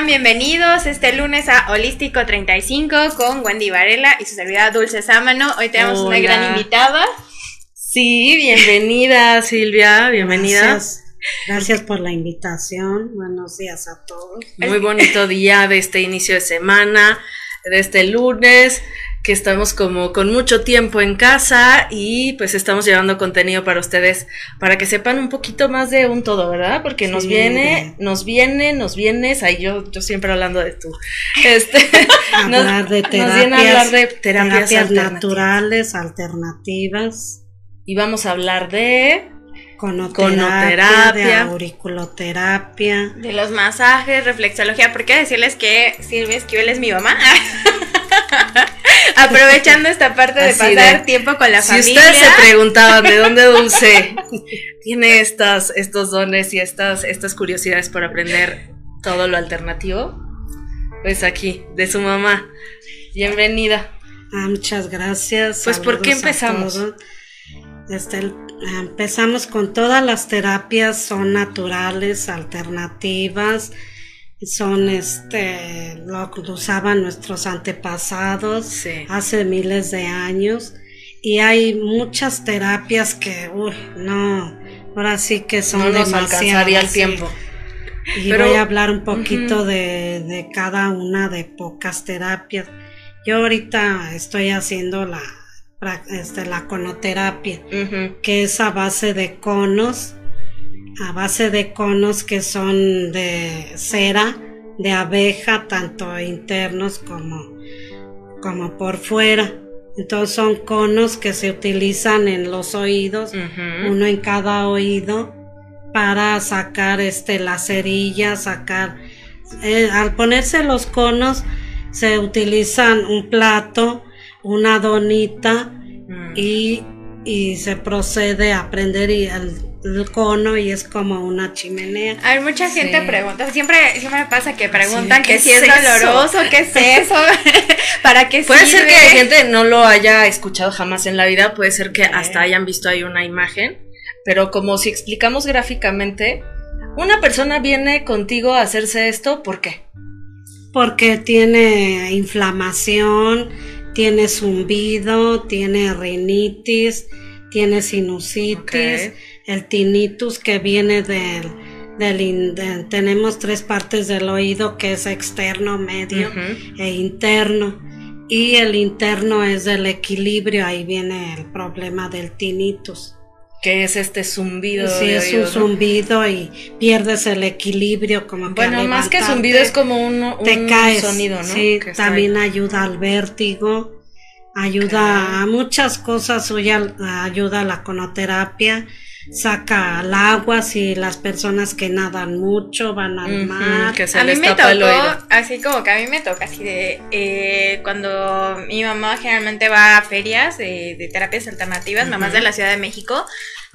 están? Bienvenidos este lunes a Holístico 35 con Wendy Varela y su servidora Dulce Sámano. Hoy tenemos una gran invitada. Sí, bienvenida Silvia, bienvenida. Gracias. Gracias por la invitación. Buenos días a todos. Muy bonito día de este inicio de semana, de este lunes que estamos como con mucho tiempo en casa y pues estamos llevando contenido para ustedes para que sepan un poquito más de un todo, ¿verdad? Porque nos viene, nos viene, nos vienes, ahí yo, yo siempre hablando de tú. Este, nos- hablar de nos viene a terapias, hablar de terapias, alternativas. naturales, alternativas, Y vamos a hablar de conoterapia, Conoterapia. de auriculoterapia. De los masajes, reflexología. ¿Por qué decirles que Silvia Esquivel es mi mamá? Aprovechando esta parte de Así pasar de, tiempo con la si familia. ustedes se preguntaban de dónde Dulce tiene estas, estos dones y estas, estas curiosidades por aprender todo lo alternativo, pues aquí, de su mamá. Bienvenida. Ah, muchas gracias. Pues, ¿por qué empezamos? Este, el- empezamos con todas las terapias son naturales, alternativas, son este lo que usaban nuestros antepasados Sí. hace miles de años y hay muchas terapias que uy, no ahora sí que son no nos alcanzaría el sí. tiempo. Y Pero- voy a hablar un poquito de, de cada una de pocas terapias. Yo ahorita estoy haciendo la, este, la conoterapia, que es a base de conos, a base de conos que son de cera, de abeja, tanto internos como, como por fuera. Entonces son conos que se utilizan en los oídos uno en cada oído para sacar este la cerilla, sacar eh, al ponerse los conos se utilizan un plato, una donita Mm. y, y se procede a prender y el, el cono y es como una chimenea. A ver, mucha gente Sí. pregunta, siempre, siempre me pasa que preguntan Sí, que ¿qué si es, es doloroso, qué es eso, para qué Puede ser que sirve? gente no lo haya escuchado jamás en la vida, puede ser que Sí. hasta hayan visto ahí una imagen, pero como si explicamos gráficamente, una persona viene contigo a hacerse esto, ¿por qué? Porque tiene inflamación, tiene zumbido, tiene rinitis, tiene sinusitis, Ok. El tinnitus que viene del, del tenemos tres partes del oído que es externo, medio e interno. Y el interno es del equilibrio, ahí viene el problema del tinnitus. Que es este zumbido. De es un zumbido y pierdes el equilibrio como Bueno, más que zumbido es como un, un te caes. sonido, ¿no? Sí, Que también ayuda al vértigo, ayuda a muchas cosas, ayuda a la conoterapia, saca el agua si las personas que nadan mucho van al mar. que se a mí me el tocó, así como que a mí me toca así de eh, cuando mi mamá generalmente va a ferias de, de terapias alternativas, mamás Ujú. de la Ciudad de México,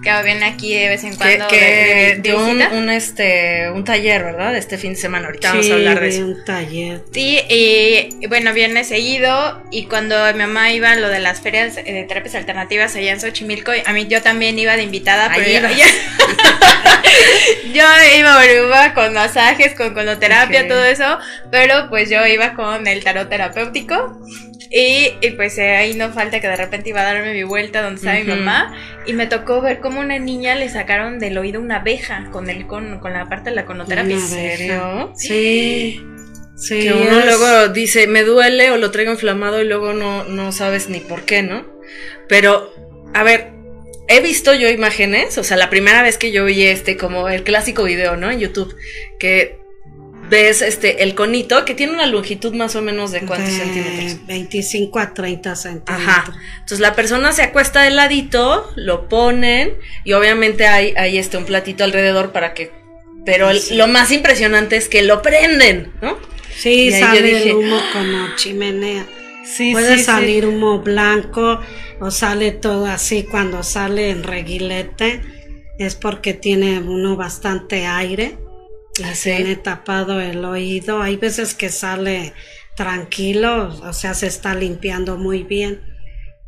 que vienen aquí de vez en Que, cuando que de, de- de dio un, un, este, un taller, ¿verdad? De este fin de semana. Ahorita vamos Sí, a hablar de eso. un taller. Sí, y bueno, viene seguido y cuando mi mamá iba a lo de las ferias eh, de terapias alternativas allá en Xochimilco, a mí yo también iba de invitada, Ahí pero ibas. yo, yo iba, iba con masajes, con conoterapia, Ok. todo eso, pero pues yo iba con el tarot terapéutico y, y, pues eh, ahí no falta que de repente iba a darme mi vuelta donde estaba mi mamá y me tocó ver cómo una niña le sacaron del oído una abeja con el con, con la parte de la conoterapia. ¿En serio? Sí, sí. Que uno es- luego dice, me duele o lo traigo inflamado y luego no, no sabes ni por qué, ¿no? Pero, a ver, he visto yo imágenes, o sea, la primera vez que yo vi este, como el clásico video, ¿no? En YouTube, que ves este, el conito, que tiene una longitud más o menos de cuántos de centímetros. 25 a 30 centímetros. Ajá. Entonces la persona se acuesta de ladito, lo ponen y obviamente hay, hay este un platito alrededor para que. Pero el- Sí. lo más impresionante es que lo prenden, ¿no? Sí, sale dije, el humo como chimenea. Sí, Puede salir humo blanco o sale todo así cuando sale en reguilete. Es porque tiene uno bastante aire y Ah, tiene tapado el oído. Hay veces que sale tranquilo, o sea, se está limpiando muy bien.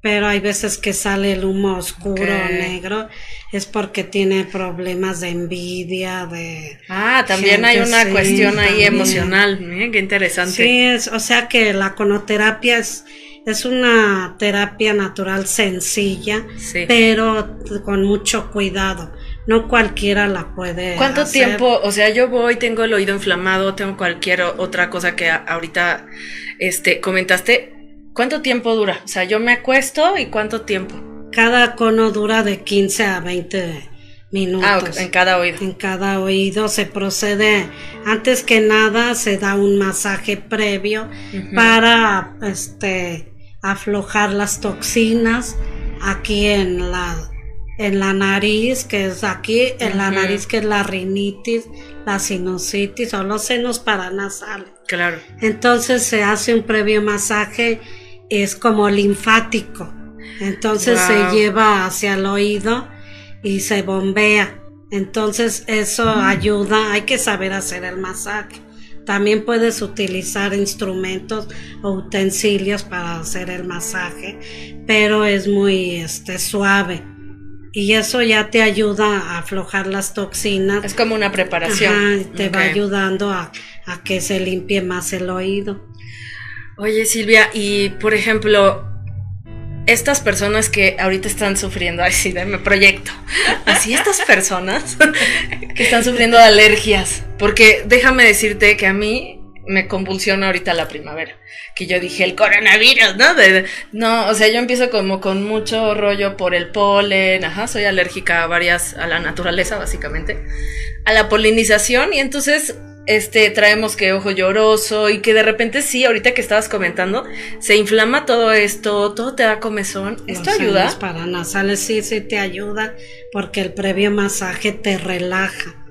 pero hay veces que sale el humo oscuro Ok. negro, es porque tiene problemas de envidia, de... Ah, también hay una sí, cuestión ahí emocional. Miren, qué interesante. Sí, es, o sea que la conoterapia es, es una terapia natural sencilla, Sí. pero con mucho cuidado. No cualquiera la puede ¿Cuánto hacer. tiempo? O sea, yo voy, tengo el oído inflamado, tengo cualquier otra cosa que ahorita este, comentaste. ¿Cuánto tiempo dura? O sea, yo me acuesto y cuánto tiempo. Cada cono dura de 15 a 20 minutos. Ah, ok, en cada oído. En cada oído se procede, antes que nada se da un masaje previo para este aflojar las toxinas aquí en la en la nariz, que es aquí, en la nariz que es la rinitis, la sinusitis o los senos paranasales. Claro. Entonces se hace un previo masaje, es como linfático. Entonces Wow. se lleva hacia el oído y se bombea. Entonces eso ayuda, hay que saber hacer el masaje. También puedes utilizar instrumentos o utensilios para hacer el masaje, pero es muy este, suave. Y eso ya te ayuda a aflojar las toxinas. Es como una preparación. Ajá, te va ayudando a, a que se limpie más el oído. Oye, Silvia, y por ejemplo, estas personas que ahorita están sufriendo, ay, sí, me proyecto, así estas personas que están sufriendo de alergias, porque déjame decirte que a mí me convulsiona ahorita la primavera, que yo dije el coronavirus, ¿no? De- no, o sea, yo empiezo como con mucho rollo por el polen, ajá, soy alérgica a varias, a la naturaleza básicamente, a la polinización y entonces este traemos que ojo lloroso y que de repente sí, ahorita que estabas comentando, se inflama todo esto, todo te da comezón. ¿Esto Los ayuda? senos paranasales sí, sí te ayuda porque el previo masaje te relaja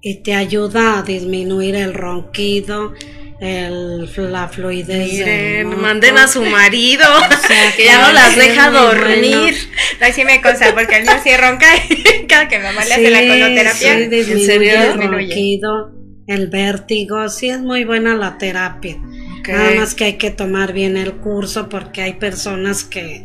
y te ayuda a disminuir el ronquido, el, la fluidez. Miren, manden a su marido, sea, que ya no las sí, deja dormir. bueno. Ay, sí me consta, porque el mío sí ronca y cada que mi mamá le hace la Sí, coloterapia. sí, disminuye serio? el Disminuye. ronquido, el vértigo, sí es muy buena la terapia. Nada más que hay que tomar bien el curso porque hay personas que,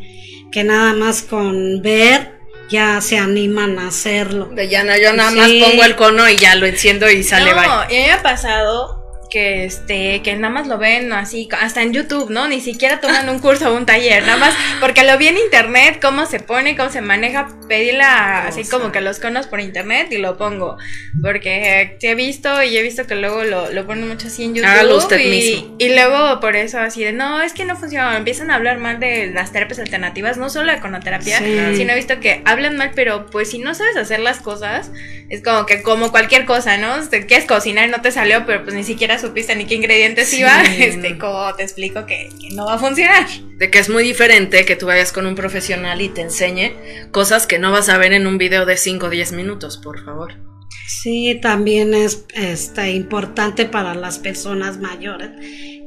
que nada más con ver ya se animan a hacerlo. De ya no, yo nada más Sí. pongo el cono y ya lo enciendo y sale no, bye. me ha pasado que este que nada más lo ven así hasta en YouTube, ¿no? Ni siquiera toman un curso o un taller, nada más porque lo vi en internet cómo se pone, cómo se maneja, pedí la así como que los conos por internet y lo pongo, porque eh, he visto y he visto que luego lo, lo ponen mucho así en YouTube Hágalo usted y, mismo. y luego por eso así de no, es que no funciona, empiezan a hablar mal de las terapias alternativas, no solo de conoterapia, Sí. sino he visto que hablan mal, pero pues si no sabes hacer las cosas, es como que como cualquier cosa, ¿no? Te quieres cocinar y no te salió, pero pues ni siquiera supiste ni qué ingredientes Sí. iba, este, como te explico que, que no va a funcionar. De que es muy diferente que tú vayas con un profesional y te enseñe cosas que no vas a ver en un video de 5 o 10 minutos, por favor. Sí, también es este, importante para las personas mayores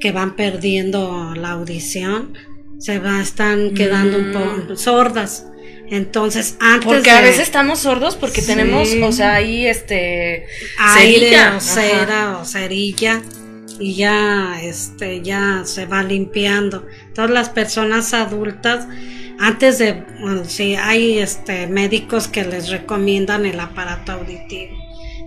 que van perdiendo la audición, se va, están quedando un poco sordas. Entonces, antes Porque de a veces estamos sordos porque Sí. tenemos, o sea, ahí este aire cerilla. o cera o cerilla y ya este ya se va limpiando. Todas las personas adultas antes de bueno, sí hay este médicos que les recomiendan el aparato auditivo,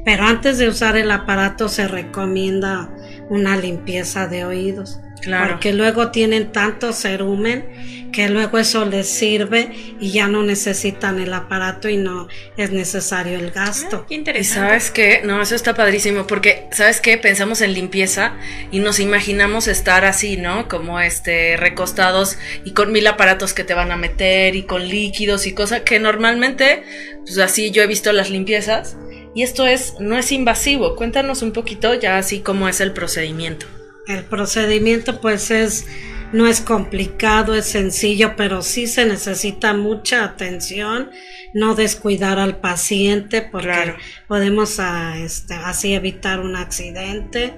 pero antes de usar el aparato se recomienda una limpieza de oídos. Claro. Porque luego tienen tanto cerumen que luego eso les sirve y ya no necesitan el aparato y no es necesario el gasto. Qué Y interesante. sabes qué, no, eso está padrísimo, porque sabes qué, pensamos en limpieza y nos imaginamos estar así, ¿no? Como este, recostados y con mil aparatos que te van a meter y con líquidos y cosas que normalmente, pues así yo he visto las limpiezas y esto es, no es invasivo. Cuéntanos un poquito ya así cómo es el procedimiento. El procedimiento pues es no es complicado, es sencillo, pero sí se necesita mucha atención, no descuidar al paciente porque Claro. podemos ah, este, así evitar un accidente.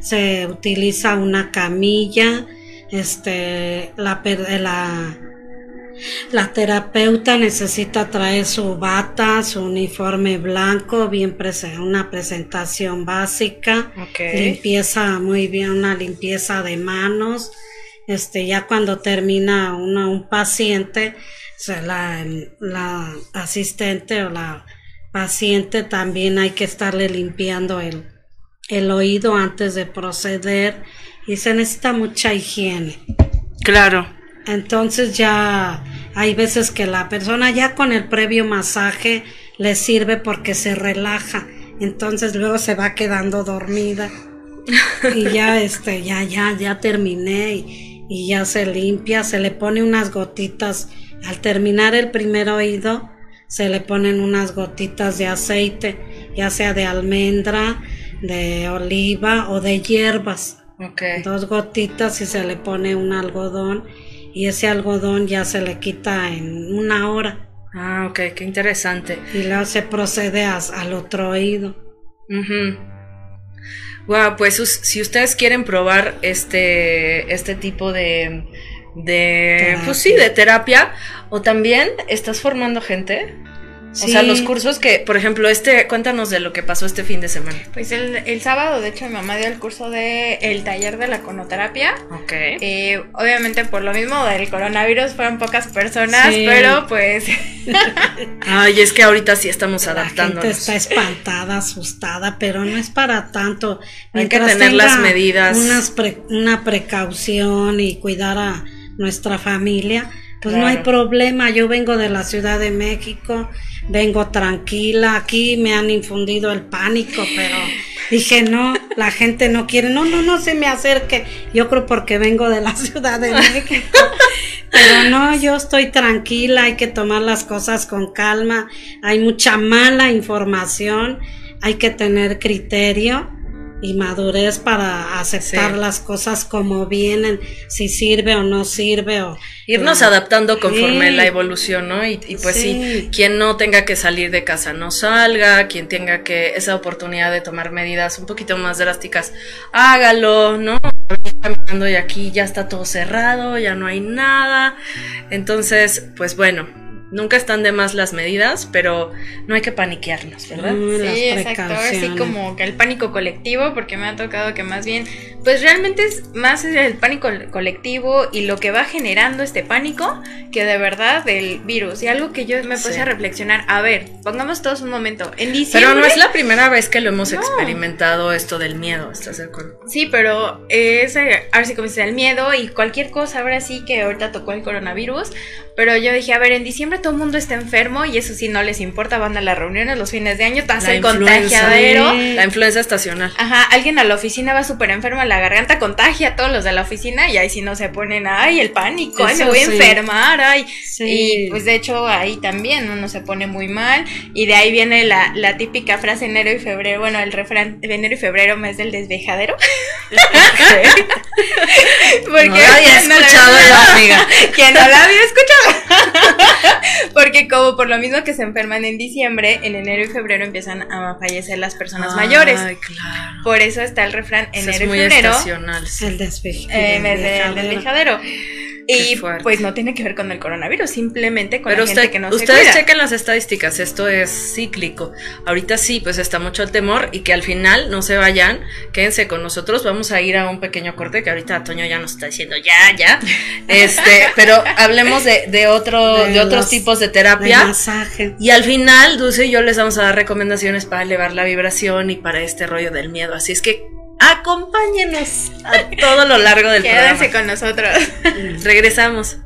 Se utiliza una camilla, este la la la terapeuta necesita traer su bata, su uniforme blanco, bien prese- una presentación básica, Ok. limpieza muy bien, una limpieza de manos este, ya cuando termina una, un paciente, o sea, la, la asistente o la paciente también hay que estarle limpiando el, el oído antes de proceder y se necesita mucha higiene. Claro. Entonces ya hay veces que la persona ya con el previo masaje le sirve porque se relaja, entonces luego se va quedando dormida y ya este ya ya ya terminé y, y ya se limpia, se le pone unas gotitas al terminar el primer oído se le ponen unas gotitas de aceite, ya sea de almendra, de oliva o de hierbas. Ok. Dos gotitas y se le pone un algodón y ese algodón ya se le quita en una hora Ah, ok, qué interesante. y luego se procede a- al otro oído. Wow, pues si ustedes quieren probar este, este tipo de, de, pues sí, de terapia, o también estás formando gente. O sea, los cursos que, por ejemplo, este, cuéntanos de lo que pasó este fin de semana. Pues el, el sábado, de hecho, mi mamá dio el curso de el taller de la conoterapia. Ok. Eh, obviamente por lo mismo del coronavirus fueron pocas personas, Sí. pero pues Ay, es que ahorita sí estamos La gente adaptándonos. está espantada, asustada, pero no es para tanto. Hay que tener las medidas. unas pre- una precaución y cuidar a nuestra familia, pues no hay problema. Yo vengo de la Ciudad de México, vengo tranquila. Aquí me han infundido el pánico, pero dije no, la gente no quiere. No, no, no se me acerque. Yo creo porque vengo de la Ciudad de México. Pero no, yo estoy tranquila, hay que tomar las cosas con calma, hay mucha mala información, hay que tener criterio y madurez para aceptar Sí. las cosas como vienen, si sirve o no sirve o Irnos adaptando conforme Sí. la evolución, ¿no? Y, y pues sí. Sí. quien no tenga que salir de casa no salga, quien tenga que esa oportunidad de tomar medidas un poquito más drásticas, hágalo, ¿no? Caminando y aquí ya está todo cerrado, ya no hay nada. Entonces, pues bueno, nunca están de más las medidas, pero no hay que paniquearnos, ¿verdad? Mm, Sí, exacto, así precauciones. como que el pánico colectivo, porque me ha tocado que más bien, pues realmente es más el pánico colectivo y lo que va generando este pánico que de verdad del virus. Y algo que yo me puse Sí. a reflexionar, a ver, pongamos todos un momento, en diciembre... Pero no es la primera vez que lo hemos No. experimentado esto del miedo, ¿estás de acuerdo? Sí, pero es, eh, ahora sí como dice, el miedo y cualquier cosa, ahora sí que ahorita tocó el coronavirus, pero yo dije, a ver, en diciembre todo el mundo está enfermo y eso sí no les importa, van a las reuniones los fines de año, La el contagiadero. La influenza estacional. Ajá, alguien a la oficina va súper enfermo en la garganta, contagia a todos los de la oficina y ahí sí no se ponen, ay, el pánico, ay, me voy a enfermar, ay. Sí. Y pues de hecho ahí también uno se pone muy mal y de ahí viene la, la típica frase enero y febrero, bueno, el refrán de enero y febrero mes del desvejadero. Porque No la había no la escuchado amiga. que no la había escuchado. Porque como por lo mismo que se enferman en diciembre, en enero y febrero empiezan a fallecer las personas mayores. Ay, claro. Por eso está el refrán enero es y muy febrero. estacional. sí. el despeje. eh, mes del desvejadero. Y pues no tiene que ver con el coronavirus, simplemente con Pero la gente usted- que no se ustedes cuida. chequen las estadísticas, esto es cíclico. Ahorita sí, pues está mucho el temor y que al final no se vayan, quédense con nosotros, vamos a ir a un pequeño corte que ahorita Toño ya nos está diciendo ya, ya. Este, pero hablemos de, de otro, de, De otros los- tipos de De terapia. masaje. Y al final, Dulce y yo les vamos a dar recomendaciones para elevar la vibración y para este rollo del miedo. Así es que acompáñenos a todo lo largo del Quédense programa. con nosotros. Regresamos.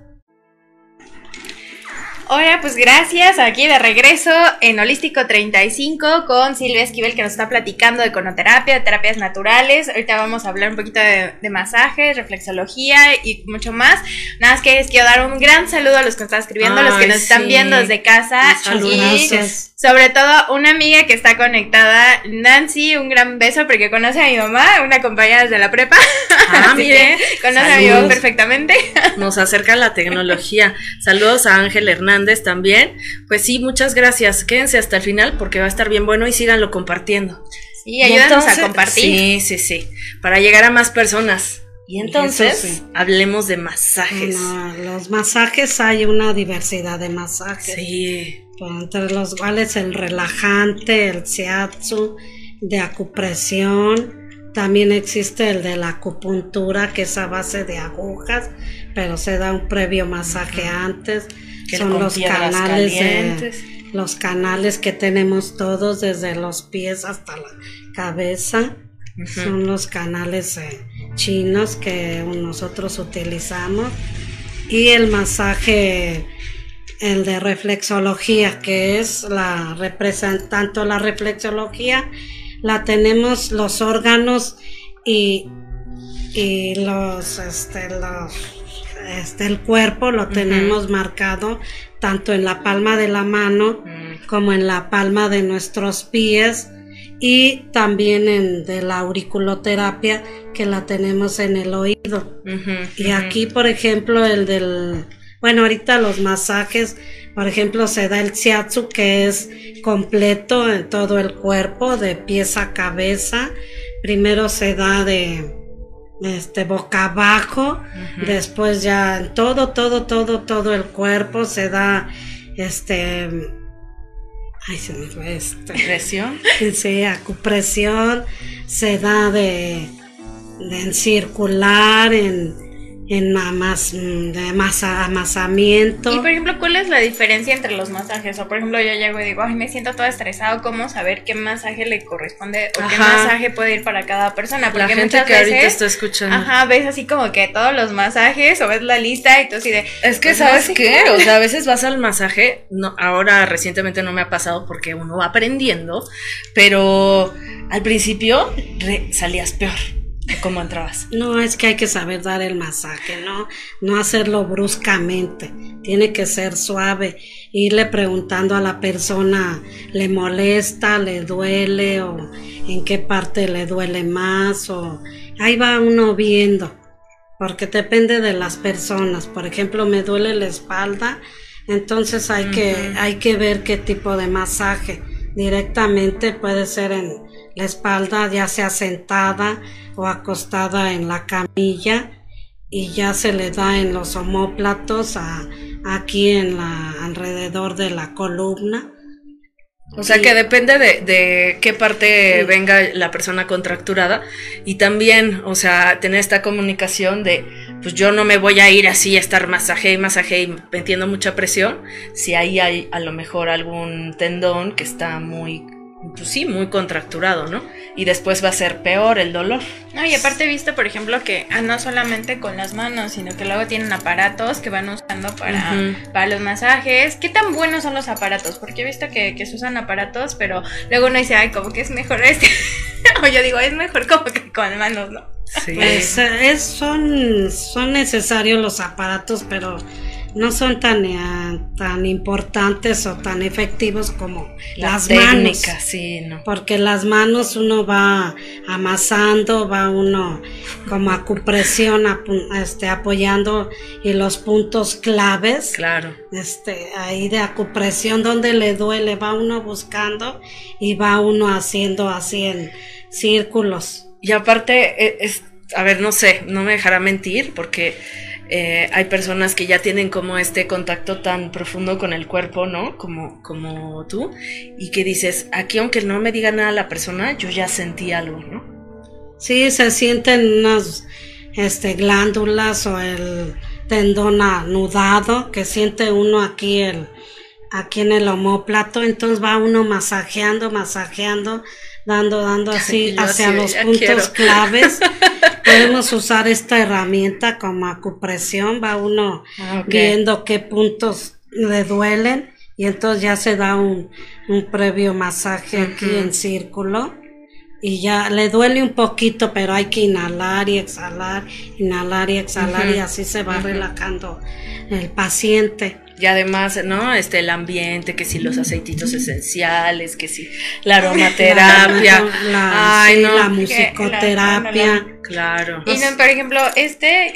Hola, pues gracias. Aquí de regreso en Holístico 35 con Silvia Esquivel que nos está platicando de conoterapia, de terapias naturales. Ahorita vamos a hablar un poquito de, de masajes, reflexología y mucho más. Nada más que les quiero dar un gran saludo a los que nos están escribiendo, a los que nos están viendo desde casa. Y sobre todo una amiga que está conectada, Nancy, un gran beso porque conoce a mi mamá, una compañera desde la prepa. Ah, mire. Conoce a mi mamá perfectamente. Nos acerca la tecnología. Saludos a Ángel Hernández también. Pues sí, muchas gracias. Quédense hasta el final porque va a estar bien bueno y síganlo compartiendo. Sí, ayúdanos a compartir. Sí, sí, sí. Para llegar a más personas. Y entonces, sí. hablemos de masajes. No, los masajes hay una diversidad de masajes. Sí. entre los cuales el relajante, el shiatsu, de acupresión, También existe el de la acupuntura, que es a base de agujas, pero se da un previo masaje antes. Que Son los canales de- los canales que tenemos todos desde los pies hasta la cabeza. Son los canales eh, chinos que nosotros utilizamos. Y el masaje, el de reflexología, que es la represent- tanto la reflexología, la tenemos los órganos y, y los, este, los, este, el cuerpo lo tenemos marcado tanto en la palma de la mano Mm, como en la palma de nuestros pies y también en de la auriculoterapia que la tenemos en el oído. Y aquí, por ejemplo, el del, bueno, ahorita los masajes, por ejemplo, se da el shiatsu que es completo en todo el cuerpo, de pies a cabeza. Primero se da de este boca abajo, después ya en todo, todo, todo, todo el cuerpo se da este ay se me fue este. Presión. Sí, acupresión. Se da de, de en circular, en, en amas- de masa, amasamiento. Y por ejemplo, ¿cuál es la diferencia entre los masajes? O por ejemplo, yo llego y digo, ay, me siento todo estresado, ¿cómo saber qué masaje le corresponde o qué masaje puede ir para cada persona? La Porque gente muchas que ahorita veces, está escuchando. ajá, ves así como que todos los masajes o ves la lista y tú así de, Es que, Pues no ¿sabes sé qué? O sea, a veces vas al masaje, no, ahora recientemente no me ha pasado porque uno va aprendiendo, pero al principio re- salías peor cómo entrabas. No, es que hay que saber dar el masaje, ¿no? No hacerlo bruscamente. Tiene que ser suave. Irle preguntando a la persona, ¿le molesta, le duele o en qué parte le duele más? O ahí va uno viendo. Porque depende de las personas. Por ejemplo, me duele la espalda, entonces hay que hay que ver qué tipo de masaje. Directamente puede ser en la espalda, ya sea sentada o acostada en la camilla y ya se le da en los omóplatos a- aquí en la alrededor de la columna. O sea que depende de, de qué parte Sí. venga la persona contracturada y también, o sea, tener esta comunicación de, pues yo no me voy a ir así a estar masaje y masaje y metiendo mucha presión, si ahí hay a lo mejor algún tendón que está muy, pues sí, muy contracturado, ¿no? Y después va a ser peor el dolor. No, y aparte he visto, por ejemplo, que ah, no solamente con las manos, sino que luego tienen aparatos que van usando para, para los masajes. ¿Qué tan buenos son los aparatos? Porque he visto que, que se usan aparatos, pero luego uno dice, ay, como que es mejor este. o yo digo, es mejor como que con manos, ¿no? Sí. Pues, eh, es- son, son necesarios los aparatos, pero no son tan, eh, tan importantes o tan efectivos como La las técnica, manos. sí, no. Porque las manos uno va amasando, va uno como acupresión, este, apoyando y los puntos claves, Claro. este, ahí de acupresión donde le duele, va uno buscando y va uno haciendo así en círculos. Y aparte, e- es, a ver, no sé, no me dejará mentir porque eh, hay personas que ya tienen como este contacto tan profundo con el cuerpo, ¿no? Como, como tú, y que dices, aquí aunque no me diga nada la persona, yo ya sentí algo, ¿no? Sí, se sienten unas este, glándulas o el tendón anudado que siente uno aquí el aquí en el omóplato, entonces va uno masajeando, masajeando, dando, dando así Yo hacia los puntos quiero. claves. Podemos usar esta herramienta como acupresión, va uno Ah, viendo qué puntos le duelen y entonces ya se da un, un previo masaje aquí en círculo y ya le duele un poquito, pero hay que inhalar y exhalar, inhalar y exhalar y así se va Ujú. relajando el paciente. Y además, ¿no? Este, el ambiente, que si los aceititos esenciales, que si la aromaterapia. La, la- Ay, sí, no. la musicoterapia. Claro. Y no, por ejemplo, este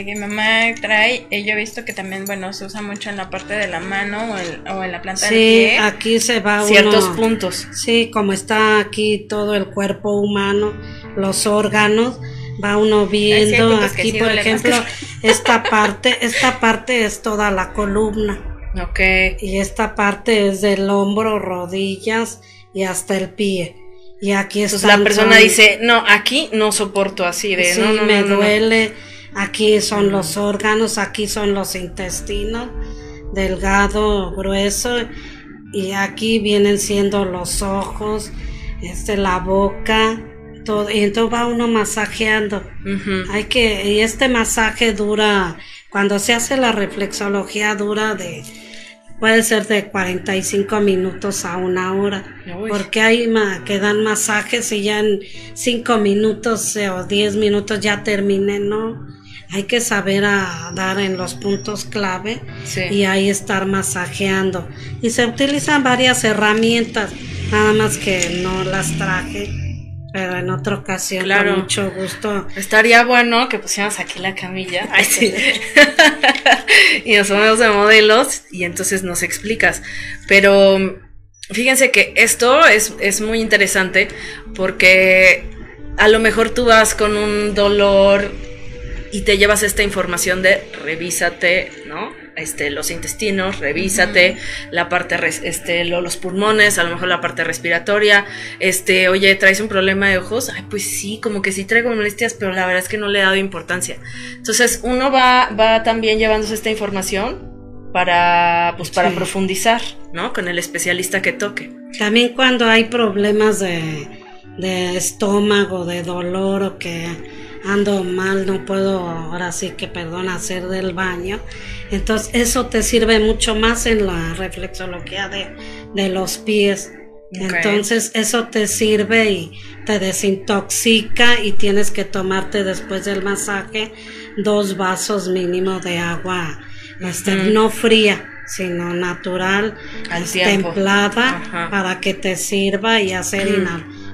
eh, que mi mamá trae, eh, yo he visto que también, bueno, se usa mucho en la parte de la mano o, el- o en la planta del Sí, pie. aquí se va Ciertos uno. puntos. Sí, como está aquí todo el cuerpo humano, los órganos, va uno viendo aquí, por ejemplo, esta parte, esta parte es toda la columna Ok. y esta parte es del hombro, rodillas y hasta el pie. Y aquí están la persona dice, no, aquí no soporto así de, sí, no, no, me no, no, no". duele. Aquí son los órganos, aquí son los intestinos, delgado, grueso, y aquí vienen siendo los ojos, este, la boca, todo, y entonces va uno masajeando. Hay que, y este masaje dura, cuando se hace la reflexología dura de, puede ser de 45 minutos a una hora, Uy. porque hay ma- que dan masajes y ya en 5 minutos eh, o 10 minutos ya terminé, ¿no? Hay que saber a dar en los puntos clave Sí. y ahí estar masajeando. Y se utilizan varias herramientas, nada más que no las traje, pero en otra ocasión Claro. con mucho gusto. Estaría bueno que pusiéramos aquí la camilla. Ay, sí. y nos ponemos de modelos y entonces nos explicas. Pero fíjense que esto es, es muy interesante porque a lo mejor tú vas con un dolor y te llevas esta información de revísate, ¿no? Este, los intestinos, revísate, la parte, res- este, lo- los pulmones, a lo mejor la parte respiratoria, este, oye, ¿traes un problema de ojos? Ay, pues sí, como que sí traigo molestias, pero la verdad es que no le he dado importancia. Entonces, uno va, va también llevándose esta información para, pues, para Sí. profundizar, ¿no? Con el especialista que toque. También cuando hay problemas de, de estómago, de dolor o que ando mal, no puedo ahora sí que perdón hacer del baño. Entonces eso te sirve mucho más en la reflexología de, de los pies. Entonces eso te sirve y te desintoxica y tienes que tomarte después del masaje dos vasos mínimo de agua, este, no fría, sino natural, Al templada Ajá. para que te sirva y hacer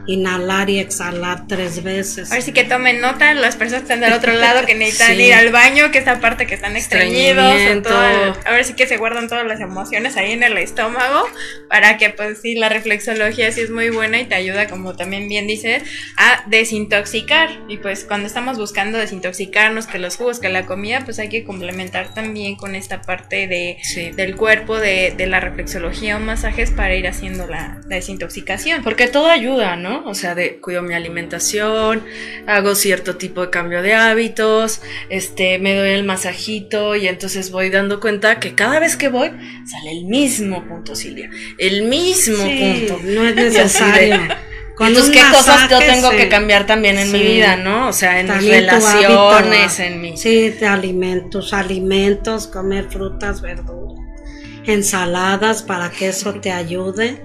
inhalar y exhalar tres veces. Ahora sí que tomen nota las personas que están del otro lado que necesitan Sí. ir al baño, que esta parte que están el- ahora sí que se guardan todas las emociones ahí en el estómago, para que pues sí, la reflexología sí es muy buena y te ayuda, como también bien dices, a desintoxicar. Y pues cuando estamos buscando desintoxicarnos, que los jugos, que la comida, pues hay que complementar también con esta parte de, Sí. del cuerpo, de, de la reflexología o masajes para ir haciendo la, la desintoxicación. Porque todo ayuda, ¿no? O sea, de cuido mi alimentación, hago cierto tipo de cambio de hábitos, este, me doy el masajito y entonces voy dando cuenta que cada vez que voy sale el mismo punto, Silvia, el mismo Sí, punto. no es necesario. Entonces, ¿qué cosas yo tengo que cambiar también en mi vida, no? O sea, en mis También relaciones, hábito, en mi... Sí, de alimentos, alimentos, comer frutas, verduras, ensaladas para que eso te ayude.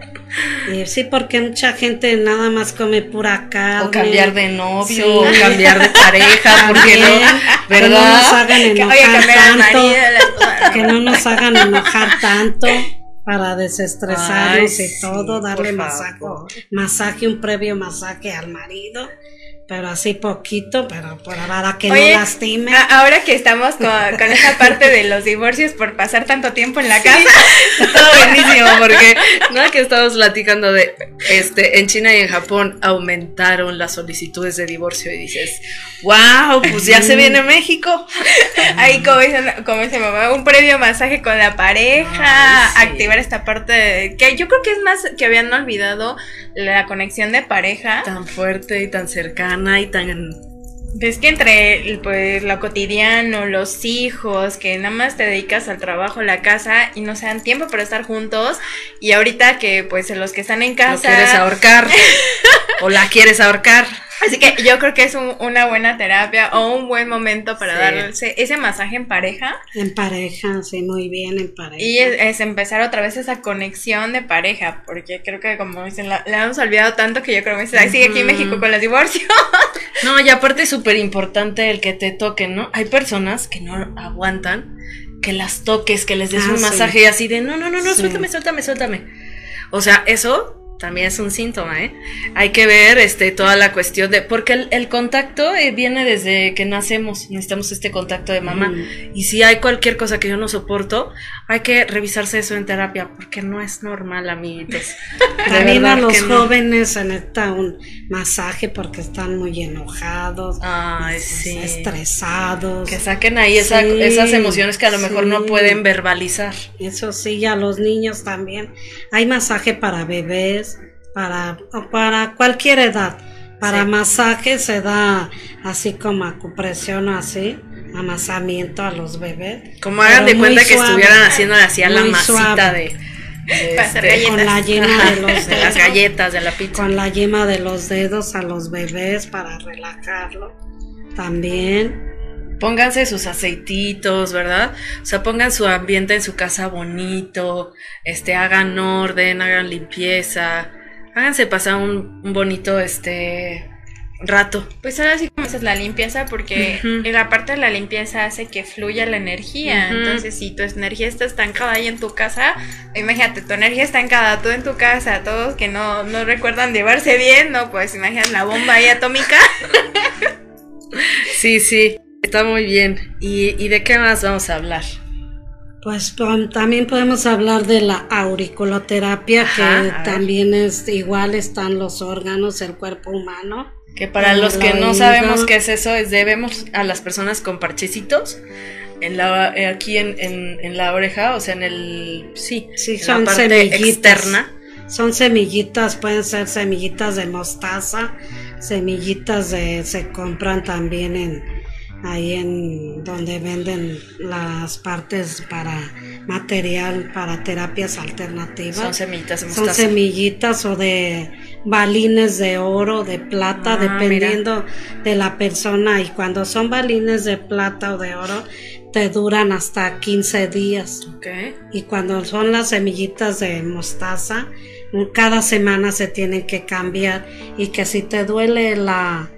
Y sí, porque mucha gente nada más come pura carne. O cambiar de novio, Sí. o cambiar de pareja, ¿por qué no? Que no nos hagan enojar tanto. que no nos hagan enojar tanto para desestresarnos Ay, y todo, darle masaje, masaje, un previo masaje al marido, pero así poquito, pero por para que Oye, no lastime. a- ahora que estamos con, con esa parte de los divorcios por pasar tanto tiempo en la casa, Está buenísimo porque no que estamos platicando de este en China y en Japón aumentaron las solicitudes de divorcio y dices, "Wow, pues ya se viene México." ahí como dice, como dice mamá, un previo masaje con la pareja, Ay, sí. activar esta parte de, que yo creo que es más que habían olvidado la conexión de pareja. Tan fuerte y tan cercana y tan Es que entre pues lo cotidiano, los hijos, que nada más te dedicas al trabajo, la casa y no se dan tiempo para estar juntos y ahorita que pues los que están en lo casa quieres ahorcar o la quieres ahorcar. Así que yo creo que es un- una buena terapia o un buen momento para Sí. ese, masaje en pareja En pareja, sí, muy bien en pareja. y es, es empezar otra vez esa conexión de pareja, porque creo que como dicen, la, la hemos olvidado tanto que yo creo que me dice, sigue aquí en. México con los divorcios. No, y aparte es súper importante el que te toquen, ¿no? Hay personas que no aguantan que las toques, que les des Ah, un sí. masaje y así de, no, no, no, no, Sí. suéltame, suéltame, suéltame. O sea, eso también es un síntoma, ¿eh? Hay que ver este, toda la cuestión de, porque el, el contacto eh, viene desde que nacemos, necesitamos este contacto de mamá. Mm. Y si hay cualquier cosa que yo no soporto, hay que revisarse eso en terapia, porque no es normal, amiguitos. También a los que no. jóvenes se necesita un masaje porque están muy enojados, Ay, es- sí. estresados. Que saquen ahí esa- esas emociones que a lo mejor no pueden verbalizar. Eso sí, y a los niños también. Hay masaje para bebés, para, para cualquier edad. Para masaje se da así como acupresión o así, amasamiento a los bebés. Como hagan de cuenta que estuvieran haciendo así a la masita de, este, con la yema de los de las galletas de la pizza. Con la yema de los dedos a los bebés para relajarlo. También. Pónganse sus aceititos, ¿verdad? O sea, pongan su ambiente en su casa bonito, este, hagan orden, hagan limpieza, háganse pasar un, bonito, este, rato. Pues ahora sí como es la limpieza porque la parte de la limpieza hace que fluya la energía. Entonces, si tu energía está estancada ahí en tu casa, imagínate, tu energía estancada tú en tu casa, todos que no, no recuerdan llevarse bien, ¿no? Pues imagínate la bomba ahí atómica. sí, sí. Está muy bien. ¿Y, de qué más vamos a hablar? Pues también podemos hablar de la auriculoterapia, que también es igual, están los órganos, el cuerpo humano. Que para los que no sabemos qué es eso, es debemos a las personas con parchecitos en la, eh, aquí en, en, la oreja, o sea, en el, sí, sí son la parte externa. Son semillitas, pueden ser semillitas de mostaza, semillitas de, se compran también en, ahí en donde venden las partes para material para terapias alternativas. Son semillitas Son semillitas o de balines de oro, de plata, ah, dependiendo de la persona. Y cuando son balines de plata o de oro, te duran hasta 15 días. Y cuando son las semillitas de mostaza, cada semana se tienen que cambiar. Y que si te duele la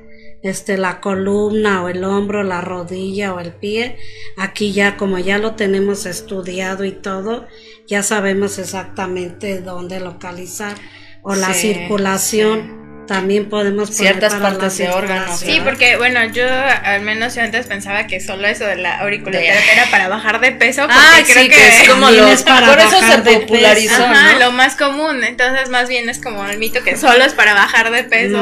este, la columna o el hombro, la rodilla o el pie. Aquí ya como ya lo tenemos estudiado y todo, ya sabemos exactamente dónde localizar o la circulación también podemos poner ciertas partes de órganos. Sí, porque bueno, yo al menos yo antes pensaba que solo eso de la auriculoterapia era para bajar de peso, porque ah, creo que, es como lo, por eso se popularizó, Ajá, lo más común, entonces más bien es como el mito que solo es para bajar de peso,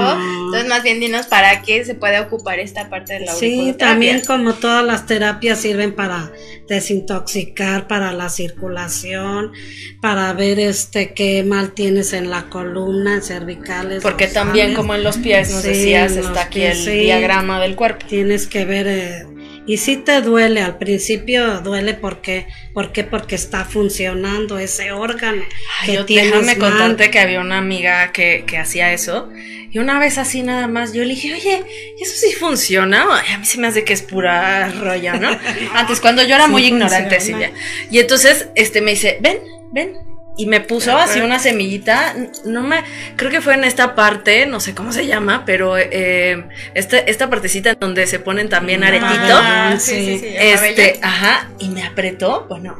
entonces más bien dinos para qué se puede ocupar esta parte de la auriculoterapia. Sí, también como todas las terapias sirven para desintoxicar, para la circulación, para ver este qué mal tienes en la columna, en cervicales. Porque también como en los pies, nos decías, está aquí el diagrama del cuerpo. Tienes que ver eh, y si te duele, al principio duele porque, porque porque está funcionando ese órgano. Ay, que yo déjame contarte que había una amiga que, que hacía eso y una vez así nada más, yo le dije, oye, ¿eso sí funciona? a mí se me hace que es pura roya, ¿no? Antes, cuando yo era muy ignorante, Silvia. Y entonces, este, me dice, ven, ven. Y me puso así una semillita, no me, creo que fue en esta parte, no sé cómo se llama, pero eh, esta, esta partecita en donde se ponen también ah, aretitos. sí, sí, sí, este, ajá, y me apretó, bueno,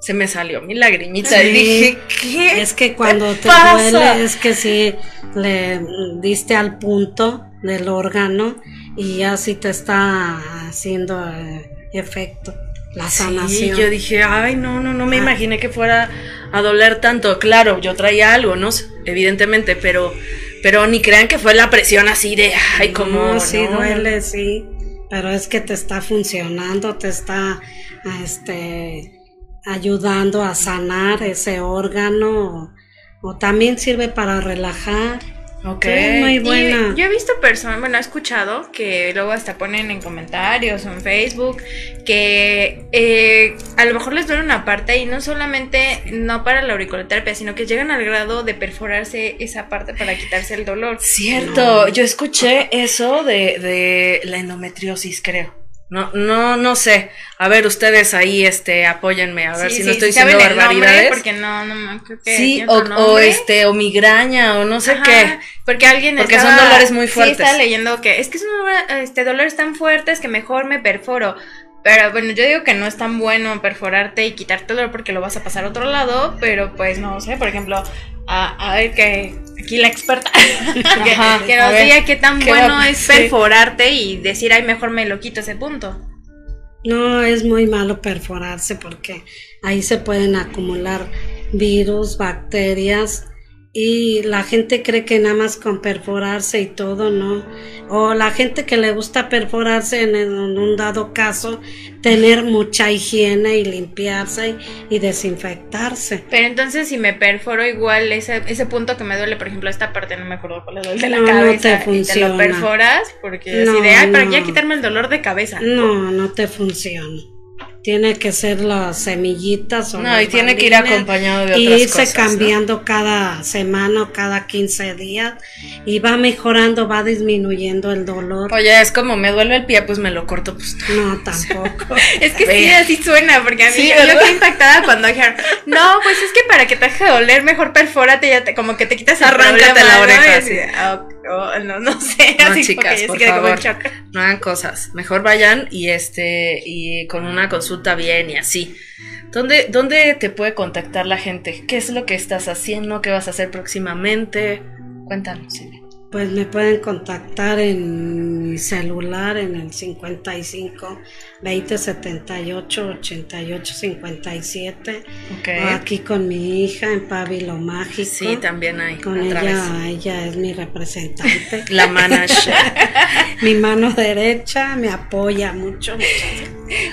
se me salió mi lagrimita y dije, ¿qué? Es que cuando te duele es que sí le diste al punto del órgano y ya sí te está haciendo eh, efecto la sanación. yo dije, ay, no, no, no me ah. imaginé que fuera a doler tanto. Claro, yo traía algo, ¿no? Evidentemente, pero, pero ni crean que fue la presión así de, ay, como. No, sí duele, sí. Pero es que te está funcionando, te está, este, ayudando a sanar ese órgano o, también sirve para relajar. Ok. muy buena. yo he visto personas, bueno, he escuchado que luego hasta ponen en comentarios o en Facebook que eh, a lo mejor les duele una parte y no solamente no para la auriculoterapia, sino que llegan al grado de perforarse esa parte para quitarse el dolor. Cierto, yo escuché eso de, de la endometriosis, creo. No, no, no sé. A ver, ustedes ahí, este, apóyenme, a ver si no estoy diciendo barbaridades. porque no, no, creo que Sí, o, o, este, o migraña, o no sé qué. Porque alguien Porque son dolores muy fuertes. Sí, está leyendo que es que son este, dolores tan fuertes que mejor me perforo. Pero bueno, yo digo que no es tan bueno perforarte y quitarte el dolor porque lo vas a pasar a otro lado, pero pues no sé, por ejemplo, a, ver que aquí la experta que, nos diga qué tan bueno es perforarte y decir, ay, mejor me lo quito ese punto. No, es muy malo perforarse porque ahí se pueden acumular virus, bacterias y la gente cree que nada más con perforarse y todo, ¿no? O la gente que le gusta perforarse en, un dado caso, tener mucha higiene y limpiarse y, desinfectarse. Pero entonces si me perforo igual ese, ese punto que me duele, por ejemplo, esta parte no me acuerdo cuál es el de la cabeza, no te, y te lo perforas porque así de, ay, para ya quitarme el dolor de cabeza. No, no te funciona tiene que ser las semillitas o no y tiene que ir acompañado de otras y irse cambiando cada semana o cada 15 días y va mejorando va disminuyendo el dolor. Oye es como me duele el pie pues me lo corto pues. No tampoco. Es que sí así suena porque a mí yo, estoy impactada cuando dijeron no pues es que para que te deje doler mejor perfórate ya te, como que te quitas arráncate la oreja no, no sé no chicas por favor no hagan cosas mejor vayan y este y con una consulta consulta bien y así. ¿Dónde, ¿Dónde te puede contactar la gente? ¿Qué es lo que estás haciendo? ¿Qué vas a hacer próximamente? Cuéntanos, Silvia. Pues me pueden contactar en mi celular en el 55 20 78 88 57. Okay. Aquí con mi hija en Pabilo Mágico. Sí, también hay. Con ella, ella es mi representante. La manager. mi mano derecha me apoya mucho.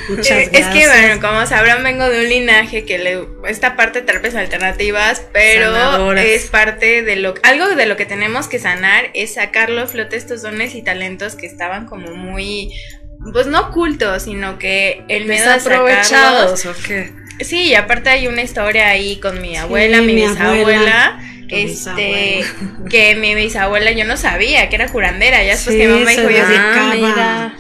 Muchas, gracias. Es que bueno, como sabrán, vengo de un linaje que le, esta parte de terapias alternativas, pero es parte de lo algo de lo que tenemos que sanar es sacarlo flote estos dones y talentos que estaban como muy, pues no ocultos, sino que el miedo a aprovechados o qué. Sí, y aparte hay una historia ahí con mi abuela, mi, bisabuela. este, que mi bisabuela yo no sabía que era curandera, ya después que mi mamá dijo, yo ah,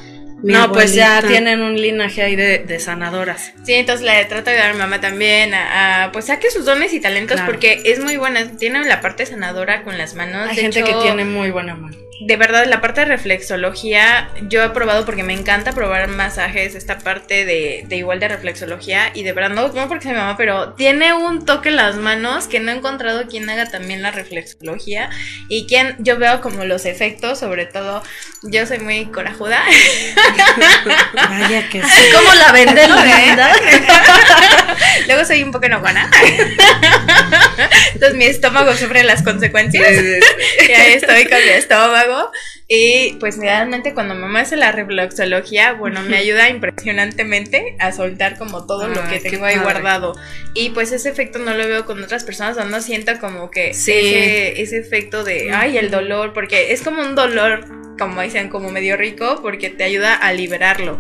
no, pues ya tienen un linaje ahí de, sanadoras. Sí, entonces le trato de dar a mi mamá también a, pues saque sus dones y talentos porque es muy buena, tiene la parte sanadora con las manos. Hay gente que tiene muy buena mano de verdad, la parte de reflexología, yo he probado porque me encanta probar masajes, esta parte de, igual de reflexología, y de verdad, no, no porque se mi mamá, pero tiene un toque en las manos que no he encontrado quien haga también la reflexología, y quien yo veo como los efectos, sobre todo, yo soy muy corajuda. Vaya que sí. ¿Cómo la vende la Luego soy un poco enojona. Entonces mi estómago sufre las consecuencias. y ahí estoy con mi estómago hago y pues realmente cuando mamá hace la reflexología, bueno, me ayuda impresionantemente a soltar como todo lo que tengo ahí guardado. Y pues ese efecto no lo veo con otras personas, o no siento como que ese, ese efecto de, ay, el dolor, porque es como un dolor, como dicen, como medio rico, porque te ayuda a liberarlo.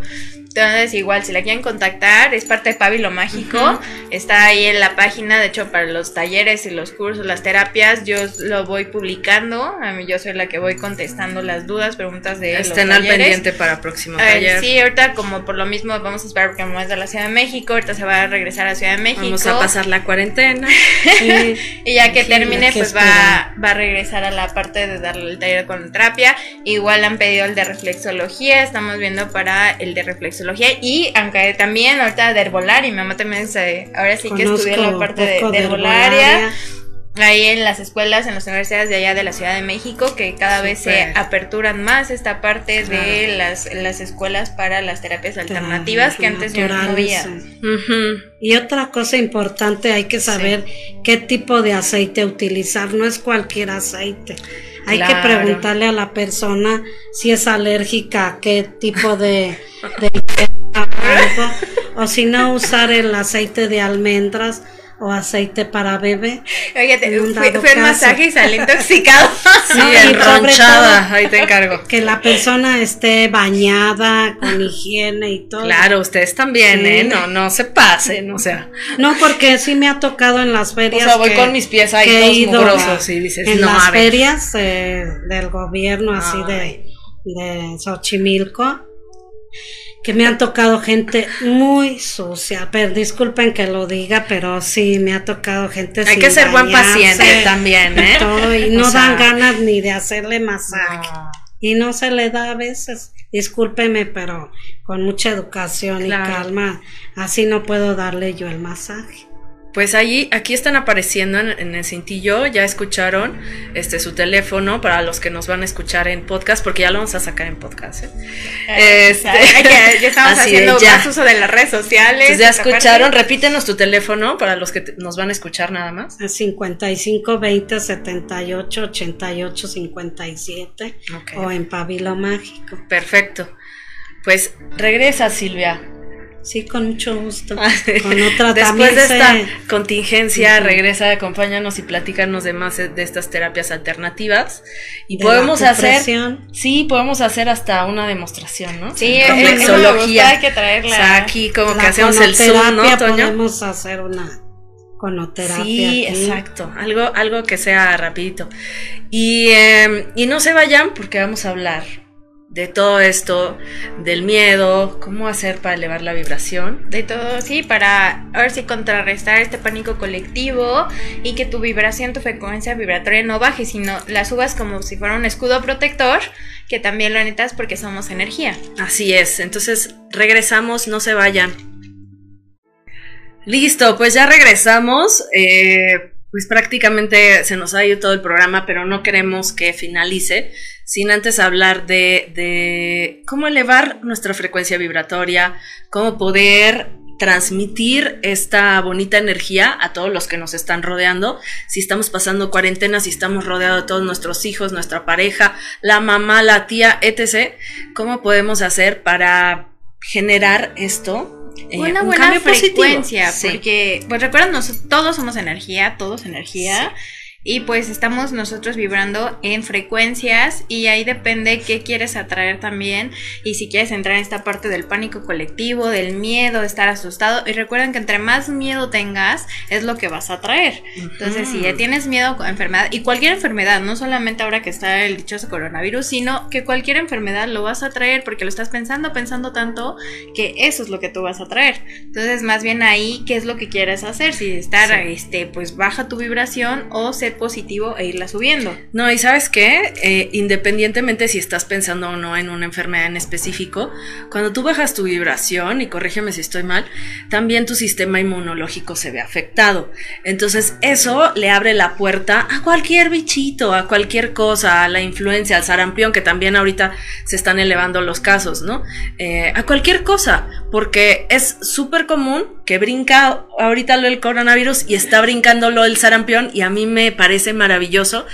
Entonces, igual, si la quieren contactar, es parte de Pabilo Mágico. Está ahí en la página, de hecho, para los talleres y los cursos, las terapias, yo lo voy publicando. A mí, yo soy la que voy contestando las dudas, preguntas de Estén al pendiente para próximo taller. sí, ahorita, como por lo mismo, vamos a esperar porque mamá es de la Ciudad de México. Ahorita se va a regresar a Ciudad de México. Vamos a pasar la cuarentena. y ya que termine, pues va, va a regresar a la parte de darle el taller con terapia. Igual han pedido el de reflexología. Estamos viendo para el de reflexología y aunque también ahorita de herbolaria, mi mamá también se, ahora sí que estudió la parte de, herbolaria. Ahí en las escuelas, en las universidades de allá de la Ciudad de México, que cada vez se aperturan más esta parte de las, las escuelas para las terapias alternativas que antes no había. Y otra cosa importante, hay que saber qué tipo de aceite utilizar, no es cualquier aceite. Hay que preguntarle a la persona si es alérgica a qué tipo de, de o si no usar el aceite de almendras o aceite para bebé. Oye, fue, el masaje y salí intoxicado. sí, enronchada, ahí te encargo. Que la persona esté bañada, con higiene y todo. Claro, ustedes también, ¿eh? No, no se pasen, o sea. No, porque sí me ha tocado en las ferias. O sea, voy con mis pies ahí todos mugrosos y dices, en las ferias eh, del gobierno, así de, de Xochimilco que me han tocado gente muy sucia. Pero disculpen que lo diga, pero sí me ha tocado gente Hay que ser buen paciente también, ¿eh? y no dan ganas ni de hacerle masaje. Y no se le da a veces. Discúlpeme, pero con mucha educación y calma, así no puedo darle yo el masaje. Pues allí, aquí están apareciendo en, el cintillo, ya escucharon este su teléfono para los que nos van a escuchar en podcast, porque ya lo vamos a sacar en podcast. ¿eh? Eh, este, ya estamos haciendo más uso de las redes sociales. ya escucharon, repítenos tu teléfono para los que nos van a escuchar nada más. 55 20 78 88 57 o en Pabilo Mágico. Perfecto. Pues regresa Silvia. Sí, con mucho gusto. Con otra Después de esta contingencia, regresa, acompáñanos y platícanos de más de estas terapias alternativas. Y podemos hacer. Sí, podemos hacer hasta una demostración, ¿no? Sí, reflexología. hay que traerla. aquí, como que hacemos el Zoom, ¿no, Toño? Podemos hacer una conoterapia. Sí, exacto. Algo, algo que sea rapidito. Y, eh, y no se vayan porque vamos a hablar de todo esto, del miedo, cómo hacer para elevar la vibración. De todo, sí, para ver si contrarrestar este pánico colectivo y que tu vibración, tu frecuencia vibratoria no baje, sino la subas como si fuera un escudo protector, que también lo necesitas porque somos energía. Así es, entonces regresamos, no se vayan. Listo, pues ya regresamos. Eh, pues prácticamente se nos ha ido todo el programa, pero no queremos que finalice sin antes hablar de, cómo elevar nuestra frecuencia vibratoria, cómo poder transmitir esta bonita energía a todos los que nos están rodeando. Si estamos pasando cuarentena, si estamos rodeados de todos nuestros hijos, nuestra pareja, la mamá, la tía, etc., ¿cómo podemos hacer para generar esto eh, una buena frecuencia, porque, pues recuerden, todos somos energía, todos energía. Y pues estamos nosotros vibrando en frecuencias y ahí depende qué quieres atraer también y si quieres entrar en esta parte del pánico colectivo, del miedo, de estar asustado. Y recuerden que entre más miedo tengas es lo que vas a atraer. Entonces si ya tienes miedo a enfermedad y cualquier enfermedad, no solamente ahora que está el dichoso coronavirus, sino que cualquier enfermedad lo vas a atraer porque lo estás pensando, pensando tanto que eso es lo que tú vas a traer. Entonces más bien ahí qué es lo que quieres hacer, si estar este pues baja tu vibración o se positivo e irla subiendo. No, y sabes qué, eh, independientemente si estás pensando o no en una enfermedad en específico, cuando tú bajas tu vibración, y corrígeme si estoy mal, también tu sistema inmunológico se ve afectado. Entonces eso le abre la puerta a cualquier bichito, a cualquier cosa, a la influencia, al sarampión, que también ahorita se están elevando los casos, ¿no? Eh, a cualquier cosa, porque es súper común que brinca ahorita lo del coronavirus y está brincándolo el sarampión y a mí me parece parece maravilloso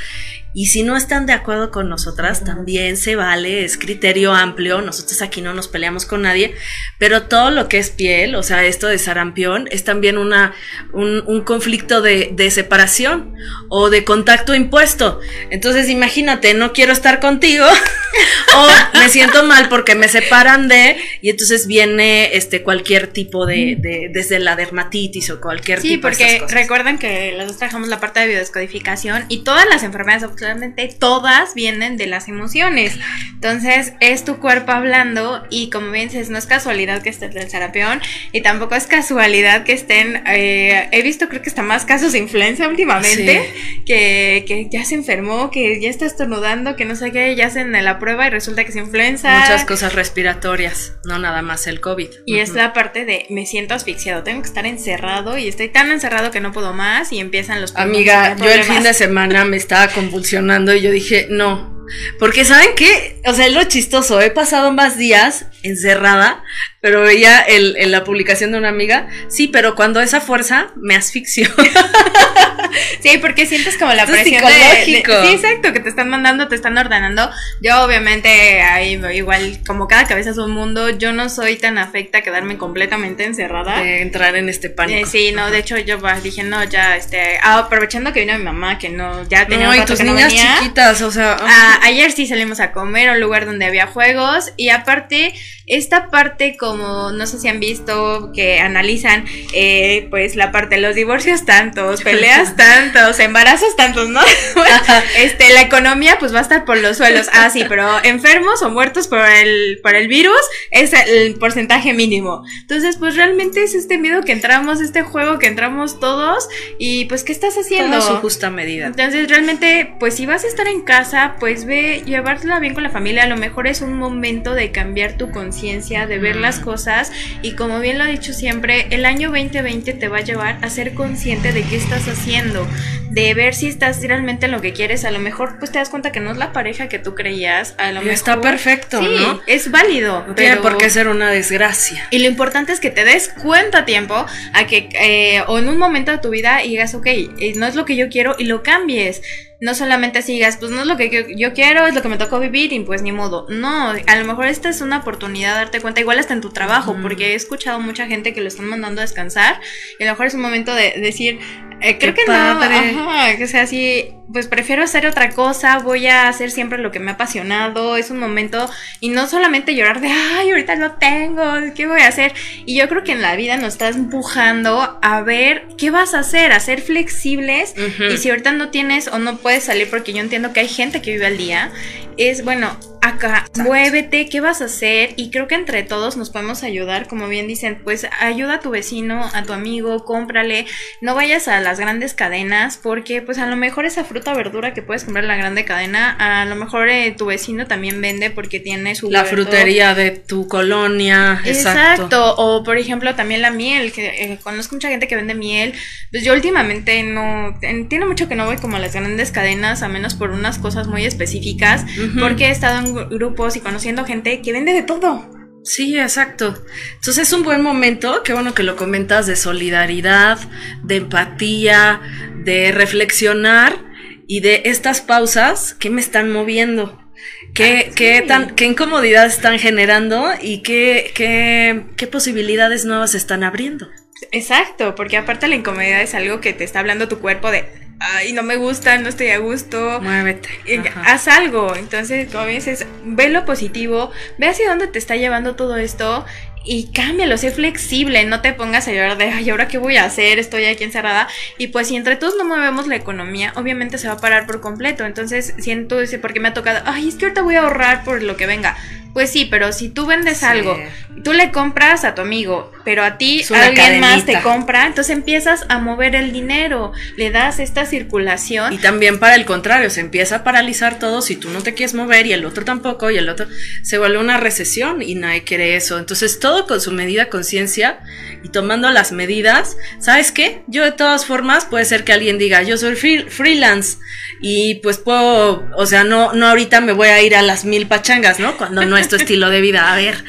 y si no están de acuerdo con nosotras, también se vale, es criterio amplio, nosotros aquí no nos peleamos con nadie, pero todo lo que es piel, o sea, esto de sarampión, es también una, un, conflicto de, de, separación o de contacto impuesto. Entonces, imagínate, no quiero estar contigo o me siento mal porque me separan de, y entonces viene este cualquier tipo de, de desde la dermatitis o cualquier tipo de Sí, porque recuerden que los dos trabajamos la parte de biodescodificación y todas las enfermedades realmente todas vienen de las emociones. Entonces es tu cuerpo hablando y como bien dices, no es casualidad que esté el sarampión y tampoco es casualidad que estén, eh, he visto creo que está más casos de influenza últimamente, que, que, ya se enfermó, que ya está estornudando, que no sé qué, ya hacen la prueba y resulta que es influenza. Muchas cosas respiratorias, no nada más el COVID. Y es la parte de me siento asfixiado, tengo que estar encerrado y estoy tan encerrado que no puedo más y empiezan los Amiga, yo el fin de semana me estaba convulsionando y yo dije, no. Porque saben qué, o sea, es lo chistoso, he pasado más días encerrada, pero veía el, en la publicación de una amiga, sí, pero cuando esa fuerza me asfixió. sí, porque sientes como la presión de, Sí, exacto, que te están mandando, te están ordenando. Yo obviamente, ahí igual, como cada cabeza es un mundo, yo no soy tan afecta a quedarme completamente encerrada. De entrar en este pánico. Eh, sí, no, de hecho yo dije, no, ya, este, ah, aprovechando que vino mi mamá, que no, ya tenía no, y tus niñas chiquitas, o sea. Ah, ayer sí salimos a comer a un lugar donde había juegos y aparte esta parte como no sé si han visto que analizan eh, pues la parte de los divorcios tantos, peleas tantos, embarazos tantos, ¿no? este, la economía pues va a estar por los suelos. Ah, sí, pero enfermos o muertos por el, por el virus es el porcentaje mínimo. Entonces, pues realmente es este miedo que entramos, este juego que entramos todos y pues ¿qué estás haciendo? Todo su justa medida. Entonces, realmente, pues si vas a estar en casa, pues ve, llevártela bien con la familia, a lo mejor es un momento de cambiar tu conciencia, de ver las cosas y como bien lo ha dicho siempre, el año 2020 te va a llevar a ser consciente de qué estás haciendo, de ver si estás realmente en lo que quieres, a lo mejor pues te das cuenta que no es la pareja que tú creías, a lo mejor está perfecto, sí, ¿no? es válido, No tiene por qué ser una desgracia. y lo importante es que te des cuenta a tiempo a que eh, o en un momento de tu vida y digas, ok, eh, no es lo que yo quiero y lo cambies. No solamente sigas, pues no es lo que yo, yo quiero, es lo que me tocó vivir y pues ni modo. No, a lo mejor esta es una oportunidad de darte cuenta, igual hasta en tu trabajo, porque he escuchado mucha gente que lo están mandando a descansar y a lo mejor es un momento de decir, eh, creo Qué que padre. no, ajá, que sea así, pues prefiero hacer otra cosa, voy a hacer siempre lo que me ha apasionado, es un momento y no solamente llorar de, ay, ahorita lo tengo, ¿qué voy a hacer? Y yo creo que en la vida nos estás empujando a ver qué vas a hacer, a ser flexibles y si ahorita no tienes o no puedes salir porque yo entiendo que hay gente que vive al día, es bueno, acá, muévete, ¿qué vas a hacer? Y creo que entre todos nos podemos ayudar, como bien dicen, pues ayuda a tu vecino, a tu amigo, cómprale, no vayas a las grandes cadenas porque pues a lo mejor esa fruta o verdura que puedes comprar en la grande cadena, a lo mejor eh, tu vecino también vende porque tiene su La huerto. frutería de tu colonia, exacto. Exacto. O por ejemplo también la miel, que eh, conozco mucha gente que vende miel. Pues yo últimamente no, en- tiene mucho que no voy como a las grandes cadenas, a menos por unas cosas muy específicas, porque he estado en gru- grupos y conociendo gente que vende de todo. Sí, exacto. Entonces es un buen momento, qué bueno que lo comentas, de solidaridad, de empatía, de reflexionar y de estas pausas que me están moviendo. ¿Qué, Ah, qué tan, qué incomodidad están generando y qué, qué, qué posibilidades nuevas están abriendo? Exacto, porque aparte la incomodidad es algo que te está hablando tu cuerpo de, ay, no me gusta, no estoy a gusto. Muévete. Ajá. Haz algo, entonces como dices, ve lo positivo, ve hacia dónde te está llevando todo esto y cámbialo, sé flexible, no te pongas a llorar de, ay, ¿ahora qué voy a hacer? Estoy aquí encerrada. Y pues si entre todos no movemos la economía, obviamente se va a parar por completo. Entonces siento ese, porque me ha tocado, ay, es que ahorita voy a ahorrar por lo que venga. Pues sí, pero si tú vendes Sí. algo, tú le compras a tu amigo, pero a ti alguien más te cadenita. compra, entonces empiezas a mover el dinero, le das esta circulación Y también para el contrario, se empieza a paralizar todo si tú no te quieres mover y el otro tampoco y el otro se vuelve una recesión y nadie quiere eso. Entonces todo con su medida conciencia y tomando las medidas, ¿sabes qué? Yo de todas formas puede ser que alguien diga, yo soy free- freelance y pues puedo, o sea, no, no ahorita me voy a ir a las mil pachangas, ¿no? Cuando no es tu estilo de vida. A ver,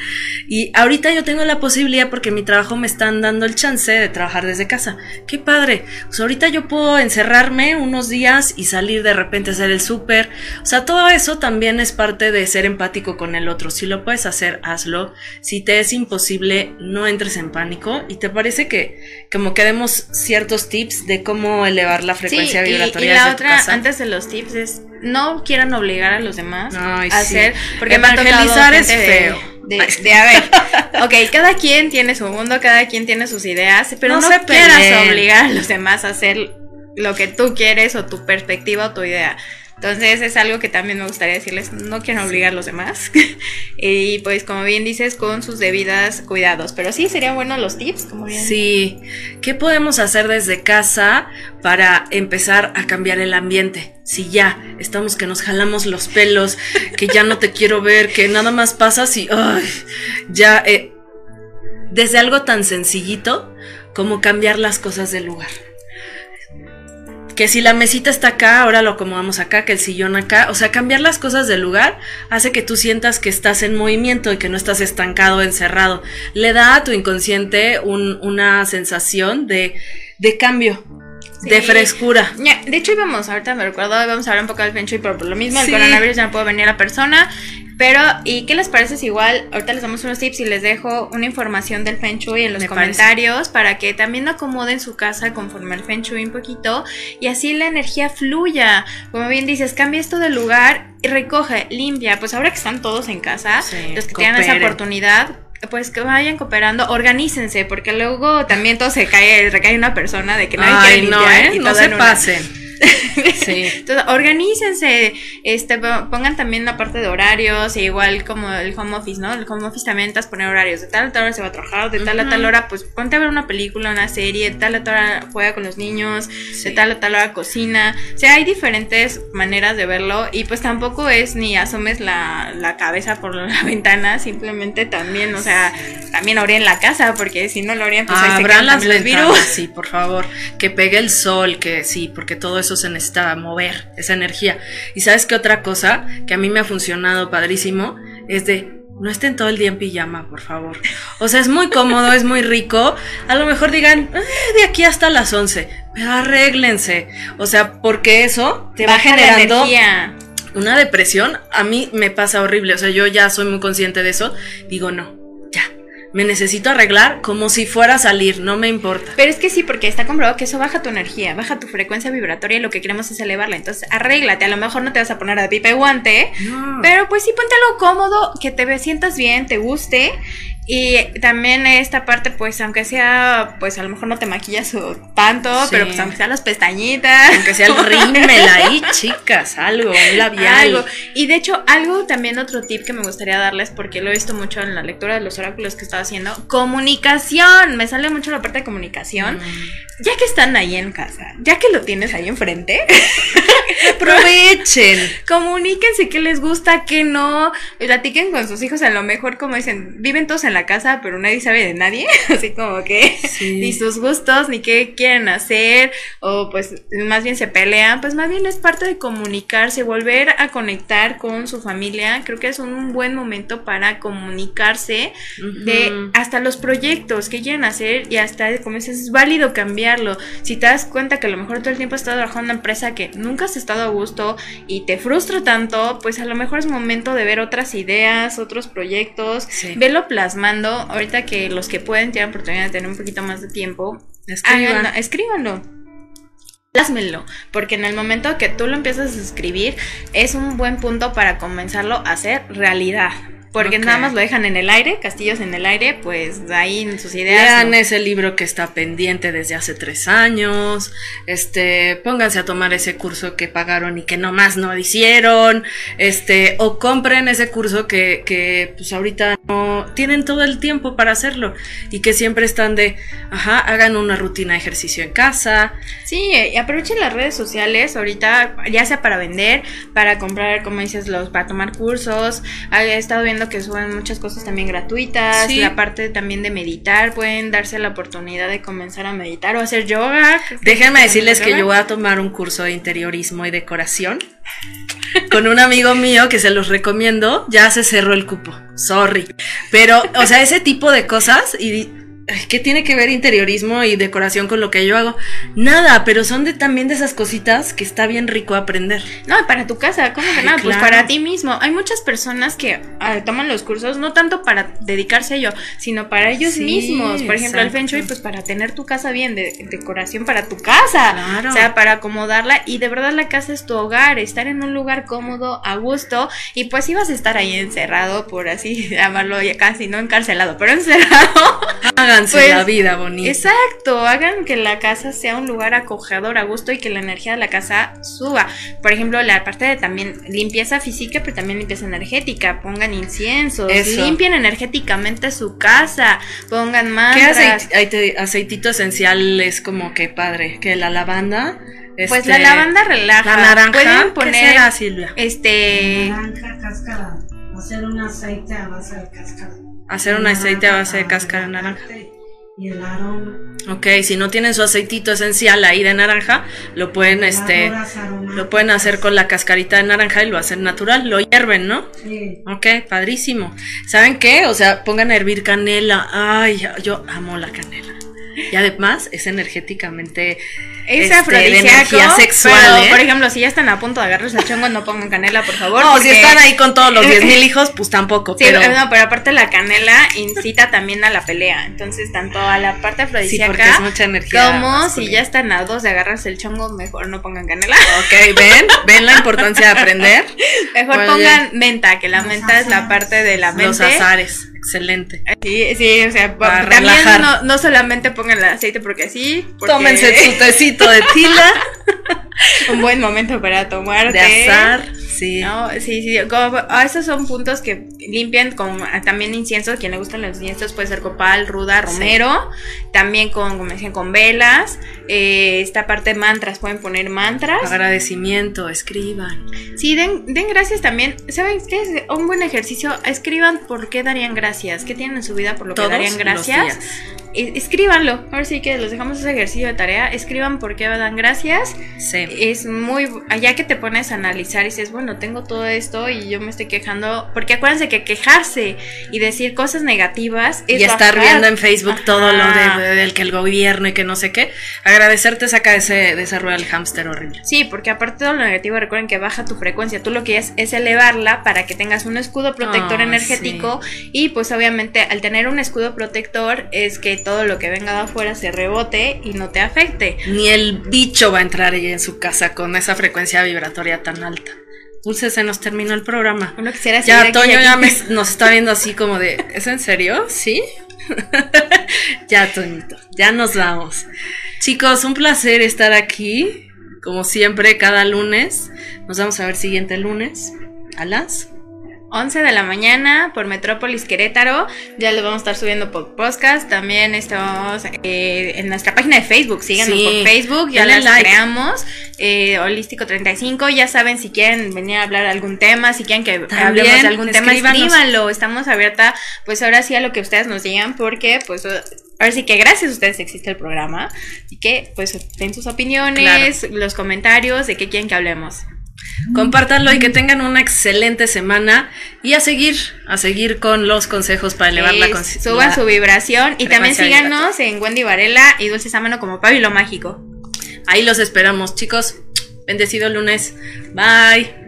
y ahorita yo tengo la posibilidad porque mi trabajo me están dando el chance de trabajar desde casa. Qué padre. Sea, ahorita yo puedo encerrarme unos días y salir de repente a hacer el súper. O sea, todo eso también es parte de ser empático con el otro. Si lo puedes hacer, hazlo. Si te es imposible, no entres en pánico. Y te parece que como que demos ciertos tips de cómo elevar la frecuencia Sí, vibratoria y, la tu otra, casa. antes de los tips, es no quieran obligar a los demás Ay, a sí. hacer. Porque Evangelizar es de- feo. De, de, a ver, ok, cada quien tiene su mundo, cada quien tiene sus ideas, pero No no, se quieras peleen. obligar a los demás a hacer lo que tú quieres o tu perspectiva o tu idea. Entonces es algo que también me gustaría decirles, no quieren obligar a los demás. y pues como bien dices, con sus debidas cuidados. Pero sí, serían buenos los tips, como bien. Sí, ¿qué podemos hacer desde casa para empezar a cambiar el ambiente? Si ya estamos que nos jalamos los pelos, que ya no te quiero ver, que nada más pasas y ay, ya eh, desde algo tan sencillito como cambiar las cosas del lugar. Que si la mesita está acá, ahora lo acomodamos acá, que el sillón acá. O sea, cambiar las cosas del lugar hace que tú sientas que estás en movimiento y que no estás estancado, encerrado. Le da a tu inconsciente un- una sensación de, de cambio, de frescura. De hecho íbamos, ahorita me recuerdo, íbamos a hablar un poco del Feng Shui, pero por lo mismo, el Sí. coronavirus ya no puede venir la persona. Pero, ¿y qué les parece si igual ahorita les damos unos tips y les dejo una información del Feng Shui en los Me parece. comentarios para que también acomoden su casa conforme al Feng Shui un poquito y así la energía fluya. Como bien dices, cambia esto de lugar y recoge, limpia. Pues ahora que están todos en casa, Sí, los que tengan esa oportunidad, pues que vayan cooperando, organícense, porque luego también todo se cae, recae una persona de que nadie Ay, quiere no, limpiar ¿eh? y No se pasen. Sí. Entonces, organícense, este, po- pongan también la parte de horarios, e igual como el home office, ¿no? El home office también estás poner horarios, de tal a tal hora se va a trabajar, de tal a tal hora, pues ponte a ver una película, una serie, de tal a tal hora juega con los niños, Sí. de tal a tal hora cocina, o sea, hay diferentes maneras de verlo, y pues tampoco es ni asomes la, la cabeza por la ventana, simplemente también, o sea, también orien la casa, porque si no lo orien, pues ahí se Abran quedan las los virus. sí, por favor. Que pegue el sol, que sí, porque todo eso se necesita mover, esa energía. Y sabes qué otra cosa que a mí me ha funcionado padrísimo es de no estén todo el día en pijama, por favor. O sea, es muy cómodo, es muy rico. A lo mejor digan, "Eh, de aquí hasta las 11, pero arréglense. O sea, porque eso te va Baja generando una depresión. A mí me pasa horrible. O sea, yo ya soy muy consciente de eso. Digo, no. Me necesito arreglar como si fuera a salir, no me importa. Pero es que sí, porque está comprobado que eso baja tu energía, baja tu frecuencia vibratoria y lo que queremos es elevarla. Entonces, arréglate. A lo mejor no te vas a poner de pipa y guante, No. pero pues sí ponte algo cómodo, que te sientas bien, te guste. Y también esta parte, pues, aunque sea, pues a lo mejor no te maquillas o tanto, Sí. pero pues aunque sea las pestañitas. Aunque sea el rímel ahí, chicas, algo, un labial. Algo. Y de hecho, algo también otro tip que me gustaría darles, porque lo he visto mucho en la lectura de los oráculos que estaba haciendo, comunicación. Me sale mucho la parte de comunicación. Mm. Ya que están ahí en casa, ya que lo tienes ahí enfrente, Aprovechen. comuníquense qué les gusta, qué no, platiquen con sus hijos, a lo mejor como dicen, viven todos en la casa, pero nadie sabe de nadie, así como que Sí. ni sus gustos, ni qué quieren hacer, o pues más bien se pelean, pues más bien es parte de comunicarse, volver a conectar con su familia, creo que es un buen momento para comunicarse de hasta los proyectos que quieren hacer y hasta como dices es válido cambiarlo si te das cuenta que a lo mejor todo el tiempo has estado trabajando en una empresa que nunca has estado a gusto y te frustra tanto pues a lo mejor es momento de ver otras ideas otros proyectos Sí. verlo plasmando ahorita que los que pueden tienen oportunidad de tener un poquito más de tiempo Escriban. háganlo, escríbanlo Plásmenlo, porque en el momento que tú lo empiezas a escribir es un buen punto para comenzarlo a hacer realidad. Porque nada más lo dejan en el aire, castillos en el aire, pues ahí en sus ideas. Lean no. ese libro que está pendiente desde hace tres años. Este, pónganse a tomar ese curso que pagaron y que nomás no hicieron. Este, o compren ese curso que, que pues ahorita no tienen todo el tiempo para hacerlo. Y que siempre están de, ajá, hagan una rutina de ejercicio en casa. Sí, y aprovechen las redes sociales ahorita, ya sea para vender, para comprar, como dices, los, para tomar cursos. He estado viendo que suben muchas cosas también gratuitas. Sí. La parte también de meditar, pueden darse la oportunidad de comenzar a meditar o hacer yoga. Déjenme decirles que yo voy a tomar un curso de interiorismo y decoración con un amigo mío que se los recomiendo. Ya se cerró el cupo, sorry. Pero, o sea, ese tipo de cosas y ¿qué tiene que ver interiorismo y decoración con lo que yo hago? Nada, pero son de también de esas cositas que está bien rico aprender. No, para tu casa, ¿cómo que Ay, nada? Pues para ti mismo. Hay muchas personas que ah, toman los cursos no tanto para dedicarse a ello, sino para ellos Sí, mismos. Por ejemplo, el Feng Shui, exacto. pues para tener tu casa bien, de decoración para tu casa. Claro. O sea, para acomodarla. Y de verdad la casa es tu hogar, estar en un lugar cómodo, a gusto. Y pues ibas a estar ahí encerrado, por así llamarlo, ya casi no encarcelado, pero encerrado. Háganse Pues, la vida bonita. Exacto, hagan que la casa sea un lugar acogedor, a gusto y que la energía de la casa suba. Por ejemplo, la parte de también limpieza física, pero también limpieza energética. Pongan inciensos, Eso. limpien energéticamente su casa, pongan ¿Qué mantras. aceit- aceite- aceitito esencial es como que padre? Que la lavanda. Pues este, la lavanda relaja. La naranja. Pueden ¿Qué poner será, Silvia? este Naranja, cáscara. Hacer un aceite a base de cáscara. Hacer un aceite a base de cáscara de naranja. Y el aroma. Ok, si no tienen su aceitito esencial ahí de naranja, lo pueden, este, lo pueden hacer con la cascarita de naranja y lo hacen natural, lo hierven, ¿no? Sí. Ok, padrísimo. ¿Saben qué? O sea, pongan a hervir canela. Ay, yo amo la canela. Y además es energéticamente es este, de afrodisíaco. energía sexual, pero, ¿eh? Por ejemplo, si ya están a punto de agarrarse el chongo, no pongan canela, por favor. No, si están ahí con todos los 10 mil hijos, pues tampoco. Sí, pero pero... no, pero aparte la canela incita también a la pelea. Entonces, tanto a la parte sí, porque es afrodisíaca mucha energía. como si ya están a dos de agarrarse el chongo, mejor no pongan canela. Ok, ven, ven la importancia de aprender. Mejor pongan menta, que la Los menta es la parte de la Los mente. azares, excelente. Sí, sí, o sea, Para también relajar. no, no solamente pongan el aceite porque sí. porque- Tómense su tecito de tila. Un buen momento para tomar De azar. Sí. No, sí, sí, como, ah, esos son puntos que limpian con ah, también inciensos, quien le gustan los inciensos puede ser copal, ruda, romero, también con, como decían, con velas, eh, esta parte de mantras, pueden poner mantras. Agradecimiento, escriban. Sí, den, den gracias también, ¿saben qué es un buen ejercicio? Escriban por qué darían gracias, qué tienen en su vida por lo que darían los gracias. días. E- Ahora sí que los dejamos ese ejercicio de tarea, escriban por qué dan gracias Sí. es muy allá que te pones a analizar y dices, bueno, tengo todo esto y yo me estoy quejando, porque acuérdense que quejarse y decir cosas negativas es y estar bajar. viendo en Facebook Ajá. todo lo de, del que el gobierno y que no sé qué. Agradecerte saca de ese, de esa rueda del hámster horrible. Sí, porque aparte de todo lo negativo, recuerden que baja tu frecuencia. Tú lo que es es elevarla para que tengas un escudo protector Ah, energético y pues obviamente al tener un escudo protector es que todo lo que venga de afuera se rebote y no te afecte. Ni el bicho va a entrar ahí en su casa con esa frecuencia vibratoria tan alta. Dulce, se nos terminó el programa. Quisiera Ya, Toño ya me- nos está viendo así como de, ¿es en serio? ¿Sí? ya, Toñito, ya nos vamos. Chicos, un placer estar aquí, como siempre, cada lunes. Nos vamos a ver siguiente lunes, a las 11 de la mañana por Metrópolis Querétaro. Ya lo vamos a estar subiendo por podcast. También estamos eh, en nuestra página de Facebook. Síganos Sí. por Facebook. Ya las like. creamos. Eh, Holístico 35. Ya saben si quieren venir a hablar de algún tema. Si quieren que También, hablemos de algún tema, escríbanlo. Estamos abierta, pues ahora sí a lo que ustedes nos digan. Porque, pues. Ahora sí que gracias a ustedes existe el programa. Y que, pues, den sus opiniones, los comentarios de qué quieren que hablemos. Compártanlo y que tengan una excelente semana y a seguir, a seguir con los consejos para elevar la conciencia. Suban su vibración y también síganos en Wendy Varela y Dulce Sámano como Pablo Mágico. Ahí los esperamos, chicos. Bendecido lunes. Bye.